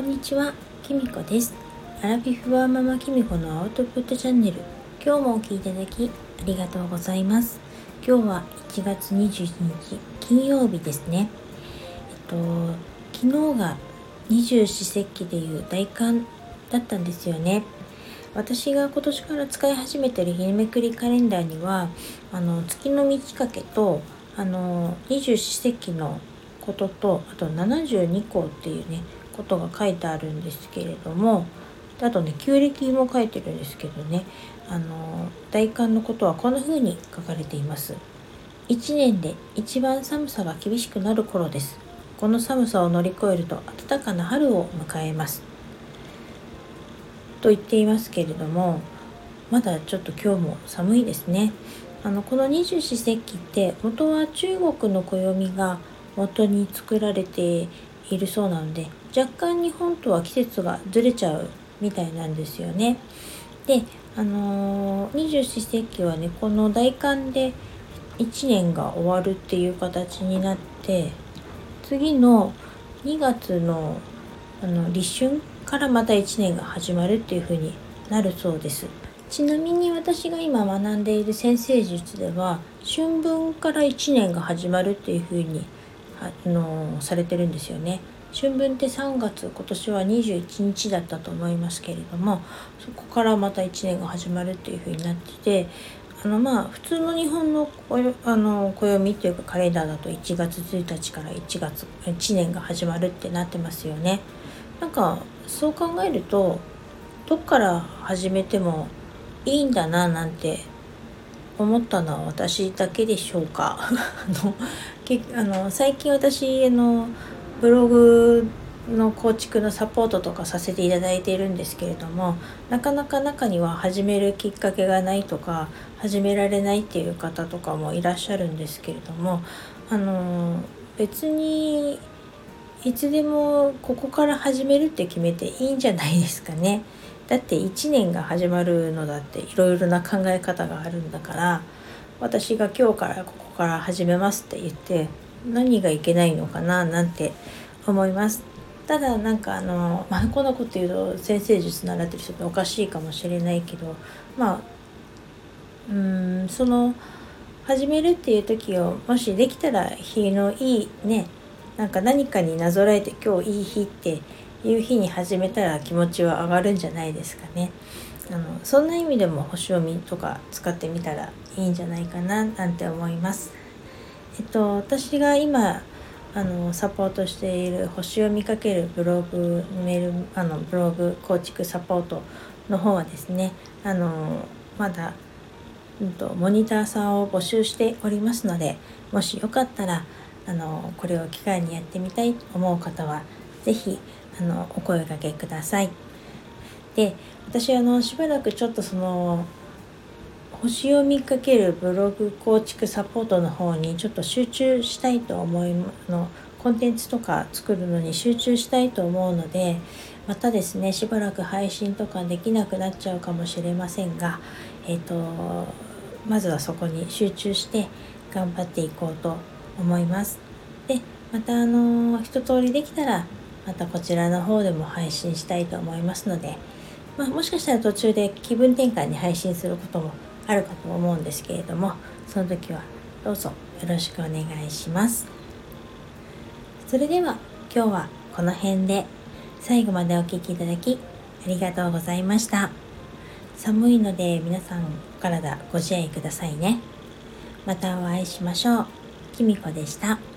こんにちは、きみこです。アラビフワーママきみこのアウトプットチャンネル。今日もお聴きいただきありがとうございます。今日は1月21日金曜日ですね。えっと、昨日が二十四節気でいう大寒だったんですよね。私が今年から使い始めてる日めくりカレンダーにはあの月の満ち欠けとあの二十四節気のこととあと72項っていうねことが書いてあるんですけれどもあとね旧暦も書いてるんですけどねあの大寒のことはこんな風に書かれています。1年で一番寒さが厳しくなる頃です。この寒さを乗り越えると暖かな春を迎えます。と言っていますけれどもまだちょっと今日も寒いですね。あのこの二十四節気って元は中国の暦が元に作られているそうなので若干日本とは季節がずれちゃうみたいなんですよね。であの二十四節気はねこの大寒で1年が終わるっていう形になって次の2月のあの立春からまた1年が始まるっていう風になるそうです。ちなみに私が今学んでいる先生術では春分から1年が始まるっていう風にあのされてるんですよね。春分って3月今年は21日だったと思いますけれどもそこからまた1年が始まるっていう風になっててあのまあ普通の日本のあの暦っていうかカレンダーだと1月1日から1月1年が始まるってなってますよね。なんかそう考えるとどっから始めてもいいんだななんて思ったのは私だけでしょうか？あのあの最近私のブログの構築のサポートとかさせていただいているんですけれどもなかなか中には始めるきっかけがないとか始められないっていう方とかもいらっしゃるんですけれどもあの別にいつでもここから始めるって決めていいんじゃないですかね。だって1年が始まるのだっていろいろな考え方があるんだから私が今日からここから始めますって言って何がいけないのかななんて思いますただなんかあの、まあ、こんなこと言うと先生術習ってる人っておかしいかもしれないけどまあうんその始めるっていう時をもしできたら日のいいねなんか何かになぞらえて今日いい日っていう日に始めたら気持ちは上がるんじゃないですかね。あのそんな意味でも星読みとか使ってみたらいいんじゃないかななんて思います。えっと私が今あのサポートしている星読みかけるブログメールあのブログ構築サポートの方はですねあのまだ、うんと、モニターさんを募集しておりますのでもしよかったらあのこれを機会にやってみたいと思う方は是非お声がけください。で私あのしばらくちょっとその星読みかけるブログ構築サポートの方にちょっと集中したいと思いのコンテンツとか作るのに集中したいと思うのでまたですねしばらく配信とかできなくなっちゃうかもしれませんがえっ、ー、とまずはそこに集中して頑張っていこうと思います。でまたあの一通りできたらまたこちらの方でも配信したいと思いますので、まあ、もしかしたら途中で気分転換に配信することもあるかと思うんですけれどもその時はどうぞよろしくお願いします。それでは今日はこの辺で最後までお聴きいただきありがとうございました。寒いので皆さんお体ご自愛くださいね。またお会いしましょう。きみこでした。